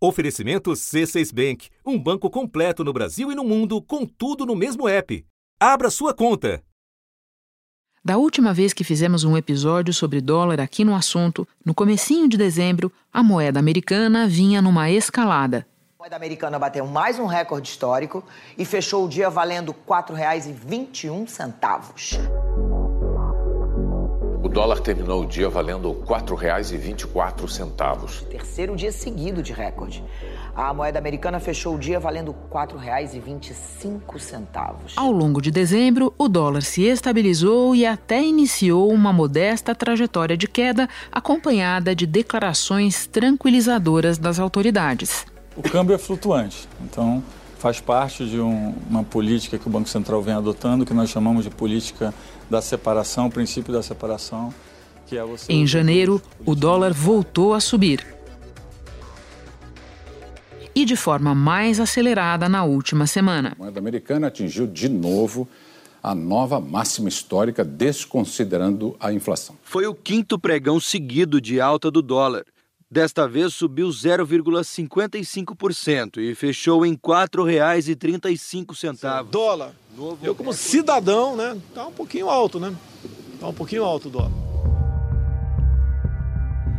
Oferecimento C6 Bank, um banco completo no Brasil e no mundo, com tudo no mesmo app. Abra sua conta. Da última vez que fizemos um episódio sobre dólar aqui no assunto, no comecinho de dezembro, a moeda americana vinha numa escalada. A moeda americana bateu mais um recorde histórico e fechou o dia valendo R$ 4,21. O dólar terminou o dia valendo R$ 4,24. Terceiro dia seguido de recorde. A moeda americana fechou o dia valendo R$ 4,25. Ao longo de dezembro, o dólar se estabilizou e até iniciou uma modesta trajetória de queda, acompanhada de declarações tranquilizadoras das autoridades. O câmbio é flutuante, então faz parte de um, uma política que o Banco Central vem adotando, que nós chamamos de política da separação, o princípio da separação, que é você... Em janeiro, o dólar voltou a subir. E de forma mais acelerada na última semana. A moeda americana atingiu de novo a nova máxima histórica, desconsiderando a inflação. Foi o quinto pregão seguido de alta do dólar. Desta vez subiu 0,55% e fechou em R$ 4,35. Dólar. Eu como cidadão, né, tá um pouquinho alto, né? Tá um pouquinho alto o dólar.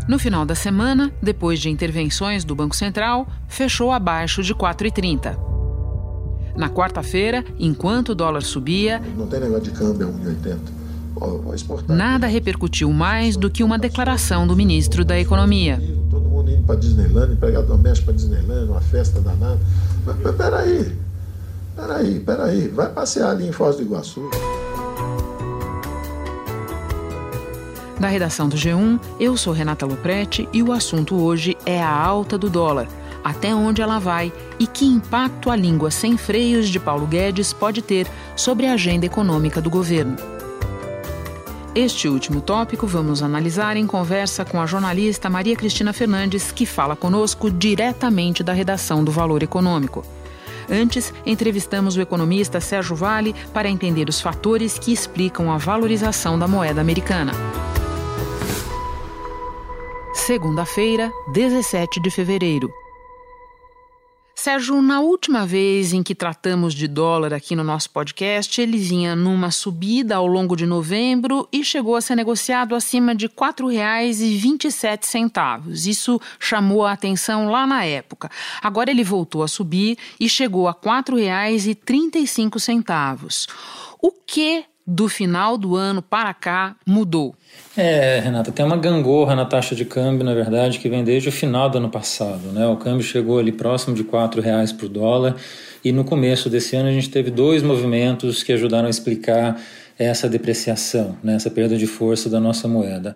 No final da semana, depois de intervenções do Banco Central, fechou abaixo de 4,30. Na quarta-feira, enquanto o dólar subia, não tem negócio de câmbio a 1,80. Nada repercutiu mais do que uma declaração do ministro da Economia. Para Disneyland, empregador doméstico para Disneyland, uma festa danada. Mas, mas peraí, peraí, peraí, vai passear ali em Foz do Iguaçu. Da redação do G1, eu sou Renata Luprete e o assunto hoje é a alta do dólar. Até onde ela vai e que impacto a língua sem freios de Paulo Guedes pode ter sobre a agenda econômica do governo. Este último tópico vamos analisar em conversa com a jornalista Maria Cristina Fernandes, que fala conosco diretamente da redação do Valor Econômico. Antes, entrevistamos o economista Sérgio Vale para entender os fatores que explicam a valorização da moeda americana. Segunda-feira, 17 de fevereiro. Sérgio, na última vez em que tratamos de dólar aqui no nosso podcast, ele vinha numa subida ao longo de novembro e chegou a ser negociado acima de R$ 4,27. Isso chamou a atenção lá na época. Agora ele voltou a subir e chegou a R$ 4,35. O que do final do ano para cá mudou? É, Renata, tem uma gangorra na taxa de câmbio, na verdade, que vem desde o final do ano passado. Né? O câmbio chegou ali próximo de R$ reais por dólar e no começo desse ano a gente teve dois movimentos que ajudaram a explicar essa depreciação, né? essa perda de força da nossa moeda.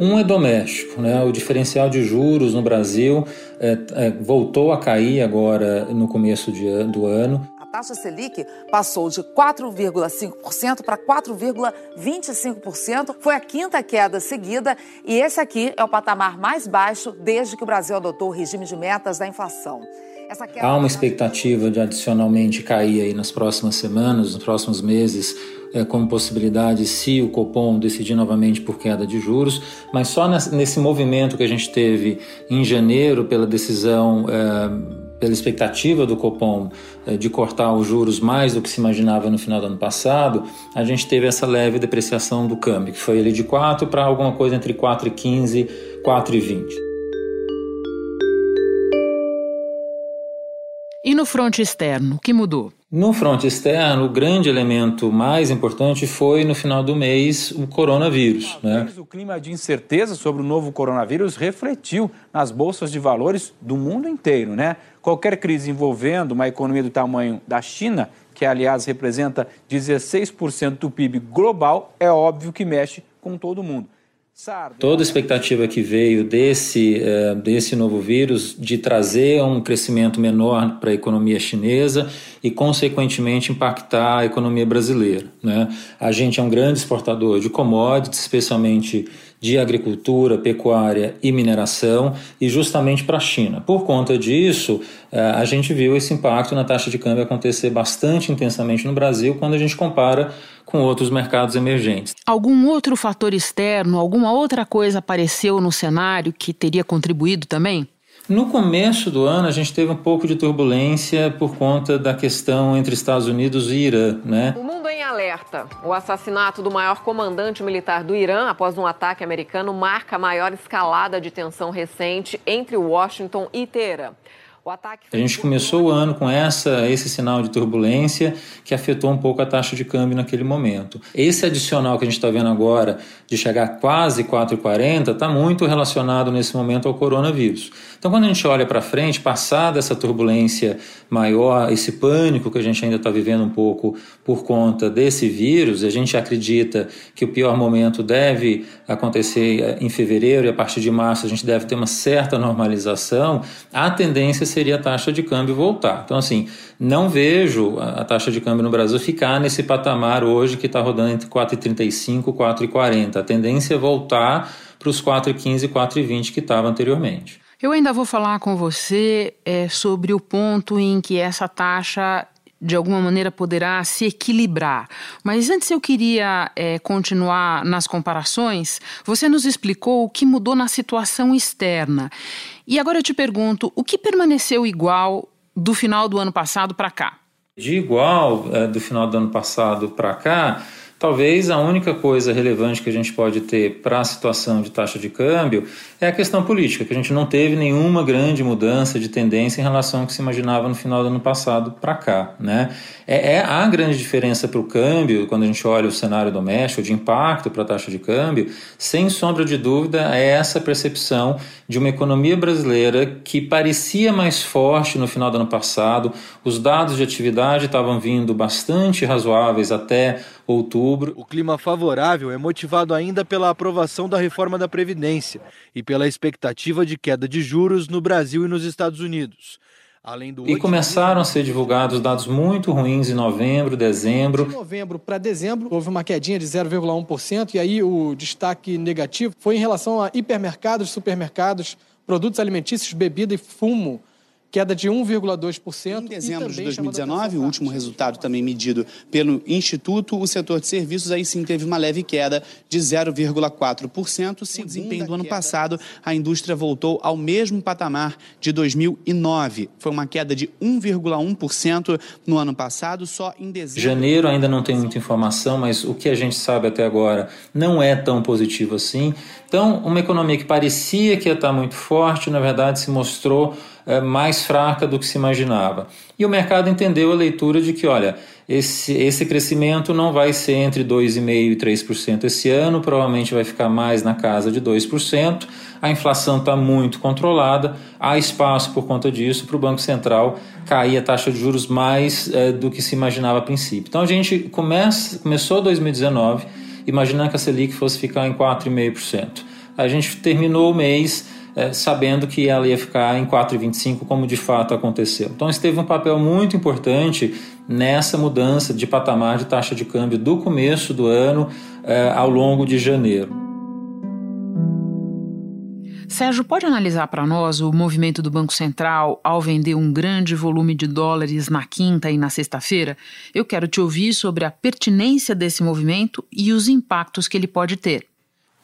Um é doméstico, né? o diferencial de juros no Brasil é, é, voltou a cair agora no começo de, do ano taxa Selic passou de 4,5% para 4,25%. Foi a quinta queda seguida e esse aqui é o patamar mais baixo desde que o Brasil adotou o regime de metas da inflação. Há uma expectativa de adicionalmente cair aí nas próximas semanas, nos próximos meses, é, como possibilidade se o Copom decidir novamente por queda de juros, mas só nesse movimento que a gente teve em janeiro pela decisão. É, pela expectativa do Copom eh, de cortar os juros mais do que se imaginava no final do ano passado, a gente teve essa leve depreciação do câmbio, que foi ali de 4 para alguma coisa entre 4,15 e 4,20. E no fronte externo, o que mudou? No fronte externo, o grande elemento mais importante foi, no final do mês, o coronavírus. Né? O clima de incerteza sobre o novo coronavírus refletiu nas bolsas de valores do mundo inteiro. Né? Qualquer crise envolvendo uma economia do tamanho da China, que aliás representa 16% do PIB global, é óbvio que mexe com todo mundo. Toda expectativa que veio desse, uh, desse novo vírus de trazer um crescimento menor para a economia chinesa e, consequentemente, impactar a economia brasileira. Né? A gente é um grande exportador de commodities, especialmente de agricultura, pecuária e mineração, e justamente para a China. Por conta disso, eh, a gente viu esse impacto na taxa de câmbio acontecer bastante intensamente no Brasil quando a gente compara com outros mercados emergentes. Algum outro fator externo, alguma outra coisa apareceu no cenário que teria contribuído também? No começo do ano, a gente teve um pouco de turbulência por conta da questão entre Estados Unidos e Irã, né? O mundo em alerta. O assassinato do maior comandante militar do Irã após um ataque americano marca a maior escalada de tensão recente entre Washington e Teherã. A gente começou o ano com essa, esse sinal de turbulência que afetou um pouco a taxa de câmbio naquele momento. Esse adicional que a gente está vendo agora, de chegar a quase 4,40, está muito relacionado nesse momento ao coronavírus. Então, quando a gente olha para frente, passada essa turbulência maior, esse pânico que a gente ainda está vivendo um pouco por conta desse vírus, a gente acredita que o pior momento deve acontecer eh, em fevereiro e a partir de março a gente deve ter uma certa normalização. A tendência seria a taxa de câmbio voltar. Então, assim, não vejo a taxa de câmbio no Brasil ficar nesse patamar hoje que está rodando entre 4,35 e 4,40. A tendência é voltar para os 4,15 e 4,20 que estava anteriormente. Eu ainda vou falar com você é, sobre o ponto em que essa taxa de alguma maneira poderá se equilibrar. Mas antes eu queria é, continuar nas comparações. Você nos explicou o que mudou na situação externa. E agora eu te pergunto: o que permaneceu igual do final do ano passado para cá? De igual é, do final do ano passado para cá, Talvez a única coisa relevante que a gente pode ter para a situação de taxa de câmbio é a questão política, que a gente não teve nenhuma grande mudança de tendência em relação ao que se imaginava no final do ano passado para cá. Né? É, é, a grande diferença para o câmbio, quando a gente olha o cenário doméstico, de impacto para a taxa de câmbio, sem sombra de dúvida, é essa percepção de uma economia brasileira que parecia mais forte no final do ano passado, os dados de atividade estavam vindo bastante razoáveis até outubro. O clima favorável é motivado ainda pela aprovação da reforma da Previdência e pela expectativa de queda de juros no Brasil e nos Estados Unidos. e começaram a ser divulgados dados muito ruins em novembro, dezembro. De novembro para dezembro, houve uma quedinha de 0,1%, e aí o destaque negativo foi em relação a hipermercados, supermercados, produtos alimentícios, bebida e fumo queda de 1,2%. Em dezembro de 2019, o último resultado também medido pelo Instituto, o setor de serviços aí sim teve uma leve queda de 0,4%. Segundo o desempenho do ano passado, a indústria voltou ao mesmo patamar de 2009. Foi uma queda de 1,1% no ano passado, só em dezembro. Janeiro ainda não tem muita informação, mas o que a gente sabe até agora não é tão positivo assim. Então, uma economia que parecia que ia estar muito forte, na verdade se mostrou mais fraca do que se imaginava. E o mercado entendeu a leitura de que, olha, esse, esse crescimento não vai ser entre 2,5% e 3% esse ano, provavelmente vai ficar mais na casa de 2%. A inflação está muito controlada, há espaço por conta disso para o Banco Central cair a taxa de juros mais é, do que se imaginava a princípio. Então a gente começa, começou 2019 imaginando que a Selic fosse ficar em 4,5%. A gente terminou o mês é, sabendo que ela ia ficar em 4,25, como de fato aconteceu. Então, isso teve um papel muito importante nessa mudança de patamar de taxa de câmbio do começo do ano é, ao longo de janeiro. Sérgio, pode analisar para nós o movimento do Banco Central ao vender um grande volume de dólares na quinta e na sexta-feira? Eu quero te ouvir sobre a pertinência desse movimento e os impactos que ele pode ter.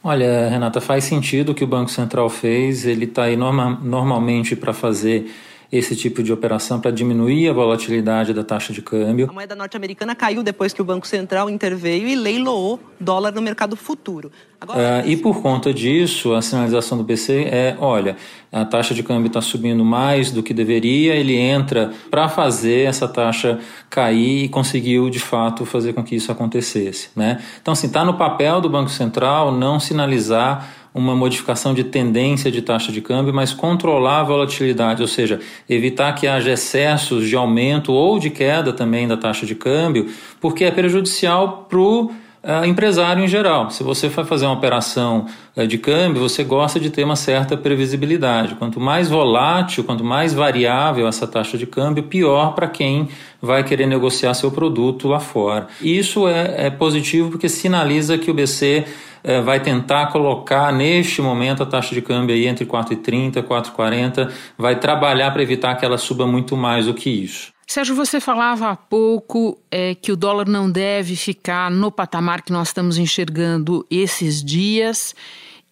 Olha, Renata, faz sentido o que o Banco Central fez. Ele está aí norma, normalmente para fazer esse tipo de operação para diminuir a volatilidade da taxa de câmbio. A moeda norte-americana caiu depois que o Banco Central interveio e leiloou dólar no mercado futuro. Agora, uh, e por conta disso, a sinalização do BC é: olha, a taxa de câmbio está subindo mais do que deveria, ele entra para fazer essa taxa cair e conseguiu de fato fazer com que isso acontecesse. Né? Então, assim, está no papel do Banco Central não sinalizar uma modificação de tendência de taxa de câmbio, mas controlar a volatilidade, ou seja, evitar que haja excessos de aumento ou de queda também da taxa de câmbio, porque é prejudicial para o uh, empresário em geral. Se você vai fazer uma operação uh, de câmbio, você gosta de ter uma certa previsibilidade. Quanto mais volátil, quanto mais variável essa taxa de câmbio, pior para quem vai querer negociar seu produto lá fora. Isso é, é positivo porque sinaliza que o BC é, vai tentar colocar neste momento a taxa de câmbio aí entre 4,30 e 4,40, vai trabalhar para evitar que ela suba muito mais do que isso. Sérgio, você falava há pouco é, que o dólar não deve ficar no patamar que nós estamos enxergando esses dias.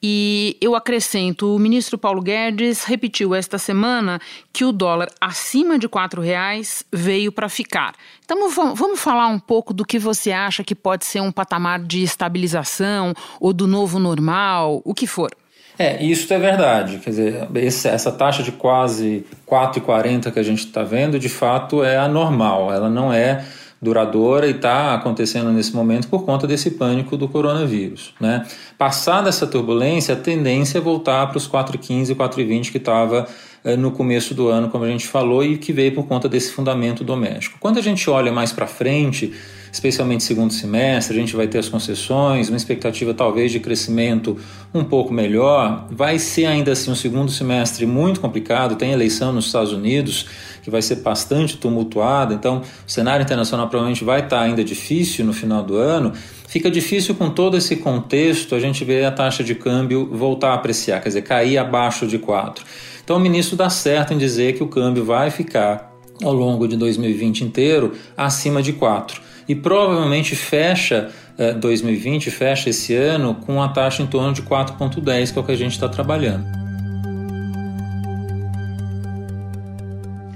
E eu acrescento, o ministro Paulo Guedes repetiu esta semana que o dólar acima de R$ reais veio para ficar. Então vamos falar um pouco do que você acha que pode ser um patamar de estabilização ou do novo normal, o que for. É, isso é verdade. Quer dizer, essa taxa de quase 4,40 que a gente está vendo, de fato, é anormal. Ela não é duradoura e está acontecendo nesse momento por conta desse pânico do coronavírus. Né? Passada essa turbulência, a tendência é voltar para os 4,15, 4,20 que estava eh, no começo do ano, como a gente falou, e que veio por conta desse fundamento doméstico. Quando a gente olha mais para frente, especialmente segundo semestre, a gente vai ter as concessões, uma expectativa talvez de crescimento um pouco melhor. Vai ser ainda assim um segundo semestre muito complicado, tem eleição nos Estados Unidos que vai ser bastante tumultuada, então o cenário internacional provavelmente vai estar ainda difícil no final do ano. Fica difícil com todo esse contexto a gente ver a taxa de câmbio voltar a apreciar, quer dizer, cair abaixo de 4. Então o ministro dá certo em dizer que o câmbio vai ficar ao longo de 2020 inteiro acima de 4 e provavelmente fecha eh, 2020, fecha esse ano com a taxa em torno de 4,10, que é o que a gente está trabalhando.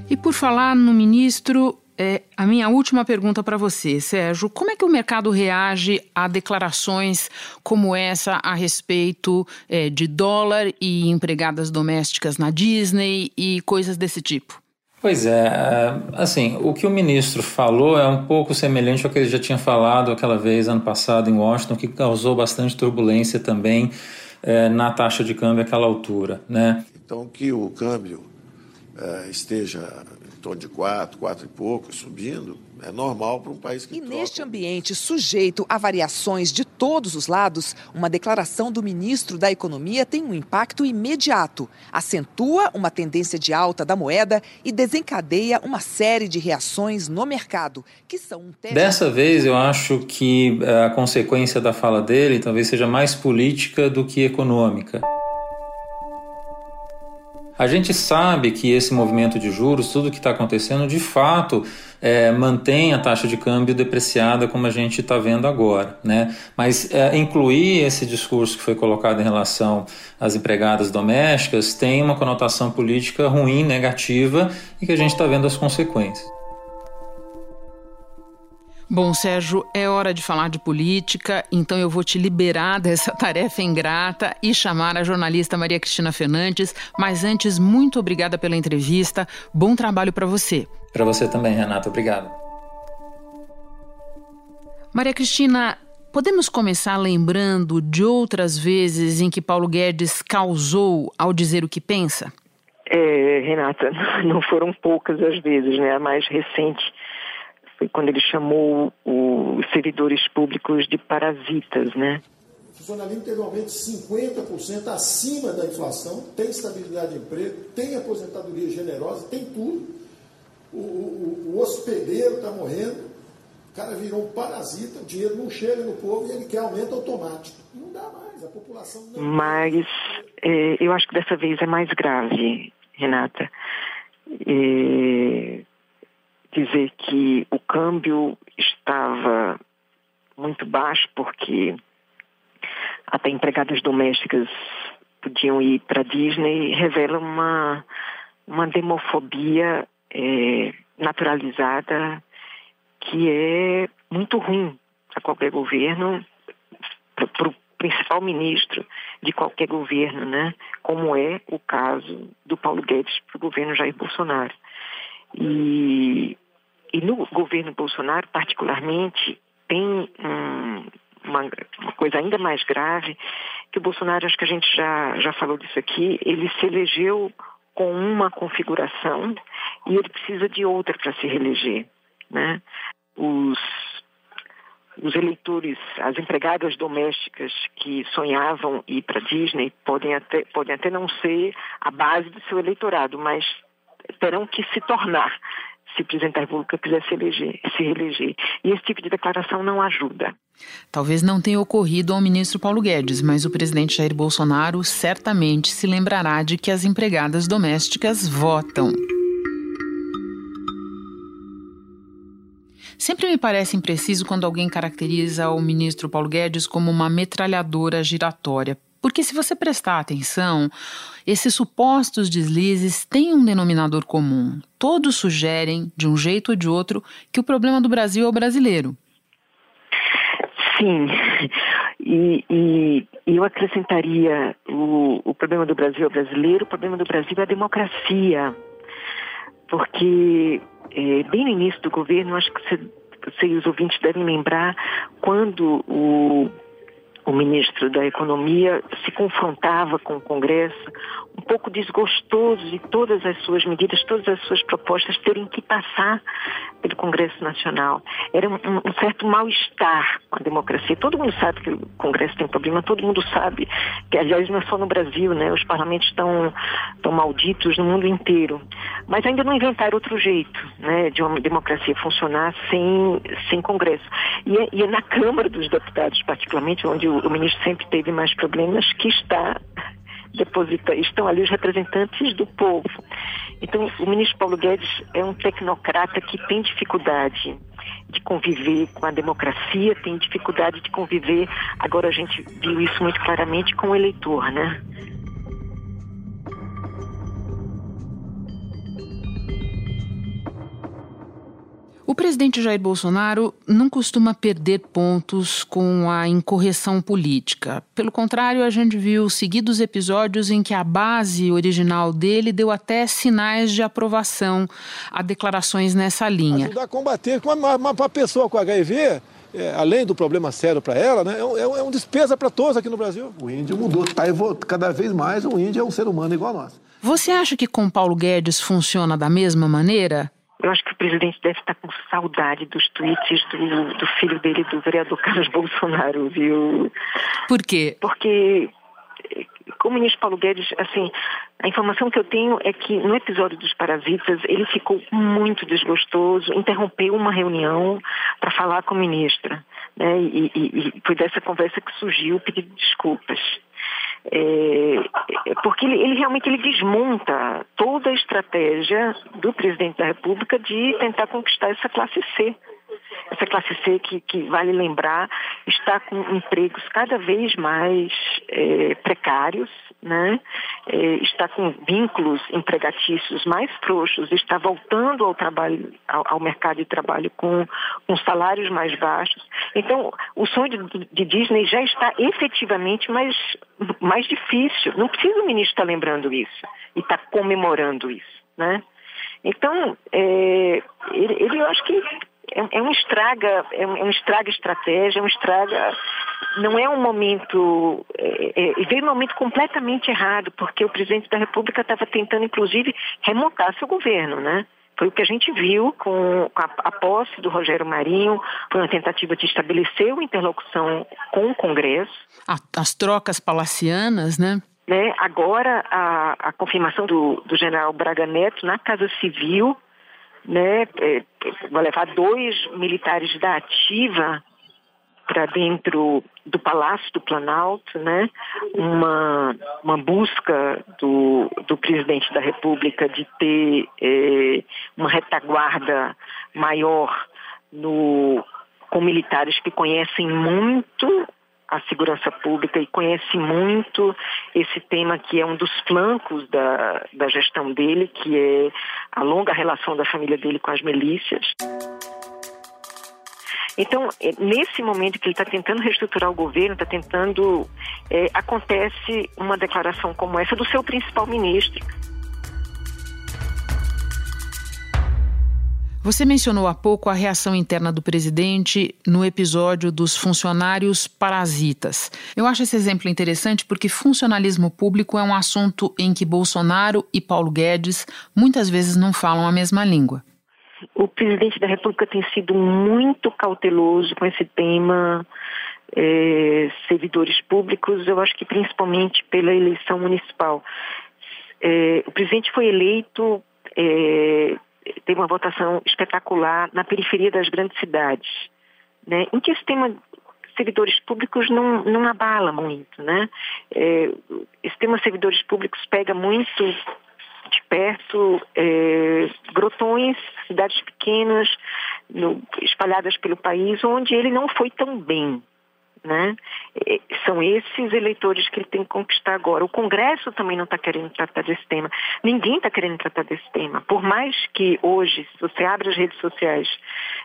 E por falar no ministro, é, a minha última pergunta para você, Sérgio: como é que o mercado reage a declarações como essa a respeito é, de dólar e empregadas domésticas na Disney e coisas desse tipo? Pois é, é, assim, o que o ministro falou é um pouco semelhante ao que ele já tinha falado aquela vez ano passado em Washington, que causou bastante turbulência também é, na taxa de câmbio àquela altura, né? Então que o câmbio é, esteja torno de quatro, quatro e pouco, subindo, é normal para um país que. E troca. neste ambiente sujeito a variações de todos os lados, uma declaração do ministro da Economia tem um impacto imediato. Acentua uma tendência de alta da moeda e desencadeia uma série de reações no mercado, que são um tema... Dessa vez, eu acho que eh, a consequência da fala dele talvez seja mais política do que econômica. A gente sabe que esse movimento de juros, tudo que está acontecendo, de fato é, mantém a taxa de câmbio depreciada como a gente está vendo agora. Né? Mas é, incluir esse discurso que foi colocado em relação às empregadas domésticas tem uma conotação política ruim, negativa e que a gente está vendo as consequências. Bom, Sérgio, é hora de falar de política, então eu vou te liberar dessa tarefa ingrata e chamar a jornalista Maria Cristina Fernandes. Mas antes, muito obrigada pela entrevista. Bom trabalho para você. Para você também, Renata. Obrigado. Maria Cristina, podemos começar lembrando de outras vezes em que Paulo Guedes causou ao dizer o que pensa? É, Renata, não foram poucas as vezes, né? A mais recente foi quando ele chamou os servidores públicos de parasitas, né? O funcionalismo teve um aumento de 50% acima da inflação, tem estabilidade de emprego, tem aposentadoria generosa, tem tudo. O, o, o hospedeiro está morrendo, o cara virou um parasita, o dinheiro não chega no povo e ele quer aumento automático. Não dá mais, a população não. Mas é, eu acho que dessa vez é mais grave, Renata. É, dizer que o câmbio estava muito baixo porque até empregadas domésticas podiam ir para Disney revela uma uma demofobia é, naturalizada que é muito ruim a qualquer governo para o principal ministro de qualquer governo, né? Como é o caso do Paulo Guedes para o governo Jair Bolsonaro. E, e no governo Bolsonaro, particularmente, tem um, uma, uma, coisa ainda mais grave, que o Bolsonaro, acho que a gente já, já falou disso aqui, ele se elegeu com uma configuração e ele precisa de outra para se reeleger. Né? Os, os eleitores, as empregadas domésticas que sonhavam ir para Disney podem até, podem até não ser a base do seu eleitorado, mas terão que se tornar se o presidente da República quiser se, eleger, se reeleger. E esse tipo de declaração não ajuda. Talvez não tenha ocorrido ao ministro Paulo Guedes, mas o presidente Jair Bolsonaro certamente se lembrará de que as empregadas domésticas votam. Sempre me parece impreciso quando alguém caracteriza o ministro Paulo Guedes como uma metralhadora giratória. Porque se você prestar atenção, esses supostos deslizes têm um denominador comum. Todos sugerem, de um jeito ou de outro, que o problema do Brasil é o brasileiro. Sim, e, e, eu acrescentaria o, o problema do Brasil é o brasileiro, o problema do Brasil é a democracia. Porque é, bem no início do governo, acho que você, você e os ouvintes devem lembrar quando o, o ministro da Economia se confrontava com o Congresso, um pouco desgostoso de todas as suas medidas, todas as suas propostas terem que passar pelo Congresso Nacional. Era um, um certo mal-estar com a democracia. Todo mundo sabe que o Congresso tem problema, todo mundo sabe que, aliás, não é só no Brasil, né? Os parlamentos estão, estão malditos no mundo inteiro. Mas ainda não inventaram outro jeito né, de uma democracia funcionar sem, sem Congresso. E é, e é na Câmara dos Deputados, particularmente, onde o, o ministro sempre teve mais problemas, que está deposita, estão ali os representantes do povo. Então, o ministro Paulo Guedes é um tecnocrata que tem dificuldade de conviver com a democracia, tem dificuldade de conviver, agora a gente viu isso muito claramente com o eleitor, né? O presidente Jair Bolsonaro não costuma perder pontos com a incorreção política. Pelo contrário, a gente viu seguidos episódios em que a base original dele deu até sinais de aprovação a declaraçõevo nessa linha. Ajudar a combater com uma, uma, uma pessoa com HIV é, além do problema sério para ela, né, é, um, é um despesa para todos aqui no Brasil. O índio mudou, tá, cada vez mais o índio é um ser humano igual a nós. Você acha que com Paulo Guedes funciona da mesma maneira? Eu acho que o presidente deve estar com saudade dos tweets do, do filho dele, do vereador Carlos Bolsonaro, viu? Por quê? Porque como o ministro Paulo Guedes, assim, a informação que eu tenho é que no episódio dos parasitas ele ficou muito desgostoso, interrompeu uma reunião para falar com a ministra. Né? E, e, e foi dessa conversa que surgiu o pedido de desculpas. É, é, porque ele, ele, realmente ele desmonta toda a estratégia do presidente da República de tentar conquistar essa classe C. Essa classe C que, que vale lembrar, está com empregos cada vez mais é, precários, né? É, está com vínculos empregatícios mais frouxos, está voltando ao trabalho, ao, ao mercado de trabalho com, com, salários mais baixos. Então, o sonho de, de, Disney já está efetivamente mais, mais difícil. Não precisa o ministro estar lembrando isso e estar comemorando isso, né? Então, é, ele, ele, eu acho que é, é um estraga, é um, é um, estraga estratégia, é um estraga. Não é um momento. É, é, veio um momento completamente errado, porque o presidente da República estava tentando, inclusive, remontar seu governo, né? Foi o que a gente viu com a, a, posse do Rogério Marinho, foi uma tentativa de estabelecer uma interlocução com o Congresso. As trocas palacianas, né? né? Agora, a, a confirmação do, do general Braga Neto na Casa Civil, né, é, levar dois militares da ativa para dentro do Palácio do Planalto, né? Uma, uma busca do, do presidente da República de ter é, uma retaguarda maior no, com militares que conhecem muito a segurança pública e conhece muito esse tema que é um dos flancos da, da gestão dele, que é a longa relação da família dele com as milícias. Então, é, nesse momento que ele está tentando reestruturar o governo, está tentando. É, acontece uma declaração como essa do seu principal ministro. Você mencionou há pouco a reação interna do presidente no episódio dos funcionários parasitas. Eu acho esse exemplo interessante porque funcionalismo público é um assunto em que Bolsonaro e Paulo Guedes muitas vezes não falam a mesma língua. O presidente da República tem sido muito cauteloso com esse tema. É, servidores públicos, eu acho que principalmente pela eleição municipal. É, o presidente foi eleito é, teve uma votação espetacular na periferia das grandes cidades, né, em que esse tema servidores públicos não, não abala muito, né? É, esse tema servidores públicos pega muito de perto é, grotões, cidades pequenas, no, espalhadas pelo país, onde ele não foi tão bem, né? São esses eleitores que ele tem que conquistar agora. O Congresso também não está querendo tratar desse tema. Ninguém está querendo tratar desse tema. Por mais que hoje, se você abre as redes sociais,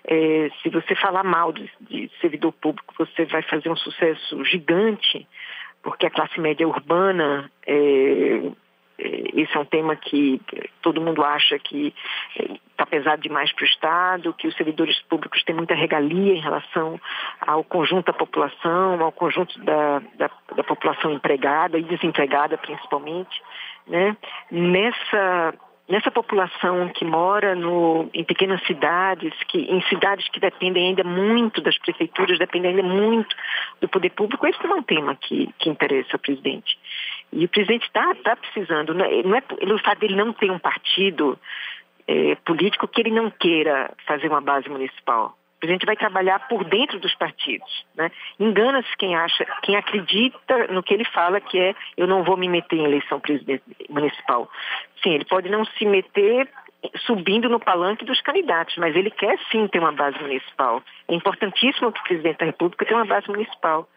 é, se você falar mal de, de servidor público, você vai fazer um sucesso gigante, porque a classe média urbana é, esse é um tema que todo mundo acha que está é, pesado demais para o Estado, que os servidores públicos têm muita regalia em relação ao conjunto da população, ao conjunto da, da, da população empregada e desempregada principalmente. Né? Nessa, nessa população que mora no, em pequenas cidades, que, em cidades que dependem ainda muito das prefeituras, dependem ainda muito do poder público, esse não é um tema que, que interessa ao presidente. E o presidente está tá precisando, não é, não é, o fato dele não ter um partido é, político que ele não queira fazer uma base municipal. O presidente vai trabalhar por dentro dos partidos. Né? Engana-se quem acha, quem acredita no que ele fala, que é eu não vou me meter em eleição municipal. Sim, ele pode não se meter subindo no palanque dos candidatos, mas ele quer sim ter uma base municipal. É importantíssimo que o presidente da República tenha uma base municipal.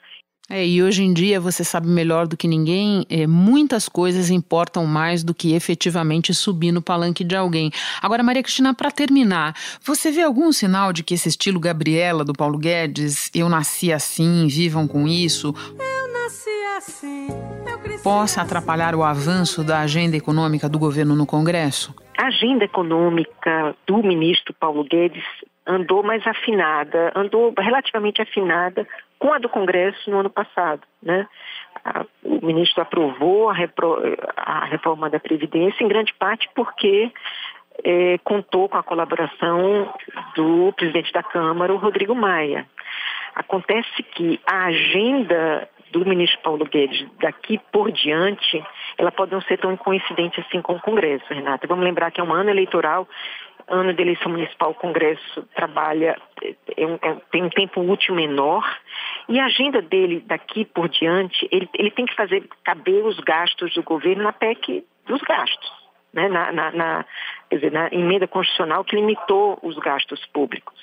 É, e hoje em dia você sabe melhor do que ninguém, é, muitas coisas importam mais do que efetivamente subir no palanque de alguém. Agora, Maria Cristina, para terminar, você vê algum sinal de que esse estilo Gabriela do Paulo Guedes, eu nasci assim, vivam com isso, eu nasci assim, eu possa atrapalhar o avanço da agenda econômica do governo no Congresso? A agenda econômica do ministro Paulo Guedes andou mais afinada, andou relativamente afinada com a do Congresso no ano passado. Né? O ministro aprovou a, repro, a reforma da Previdência, em grande parte porque é, contou com a colaboração do presidente da Câmara, o Rodrigo Maia. Acontece que a agenda do ministro Paulo Guedes daqui por diante, ela pode não ser tão coincidente assim com o Congresso, Renata. Vamos lembrar que é um ano eleitoral ano de eleição municipal, o Congresso trabalha, é um, é, tem um tempo útil menor, e a agenda dele daqui por diante, ele, ele tem que fazer caber os gastos do governo na PEC dos gastos. Né, na, na, na, dizer, na emenda constitucional que limitou os gastos públicos.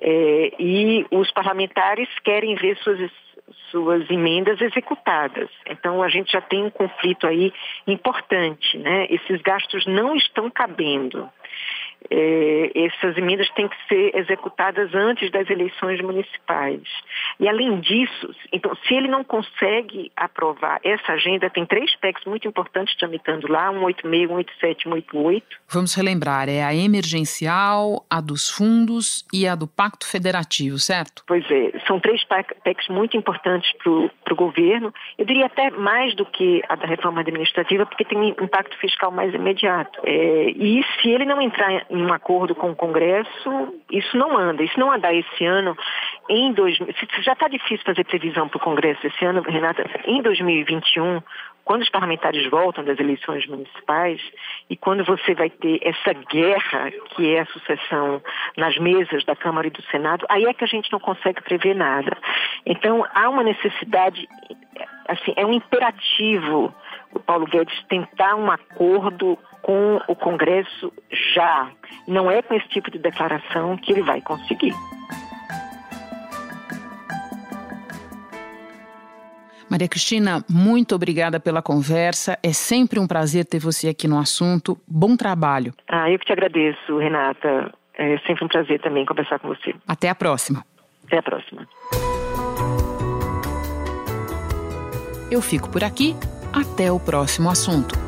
É, e os parlamentares querem ver suas suas emendas executadas. Então a gente já tem um conflito aí importante, né? Esses gastos não estão cabendo é, essas emendas têm que ser executadas antes das eleições municipais. E além disso, então, se ele não consegue aprovar essa agenda, tem três PECs muito importantes tramitando lá, 186, 187, 188. Vamos relembrar, é a emergencial, a dos fundos e a do Pacto Federativo, certo? Pois é, são três PECs muito importantes para o governo. Eu diria até mais do que a da reforma administrativa, porque tem um impacto fiscal mais imediato. É, e se ele não entrar em um acordo com o Congresso, isso não anda. Isso não andar esse ano, em dois, já está difícil fazer previsão para o Congresso esse ano, Renata, em 2021, quando os parlamentares voltam das eleições municipais e quando você vai ter essa guerra que é a sucessão nas mesas da Câmara e do Senado, aí é que a gente não consegue prever nada. Então há uma necessidade, assim, é um imperativo o Paulo Guedes tentar um acordo com o Congresso já. Não é com esse tipo de declaração que ele vai conseguir. Maria Cristina, muito obrigada pela conversa. É sempre um prazer ter você aqui no assunto. Bom trabalho. Ah, eu que te agradeço, Renata. É sempre um prazer também conversar com você. Até a próxima. Até a próxima. Eu fico por aqui. Até o próximo assunto.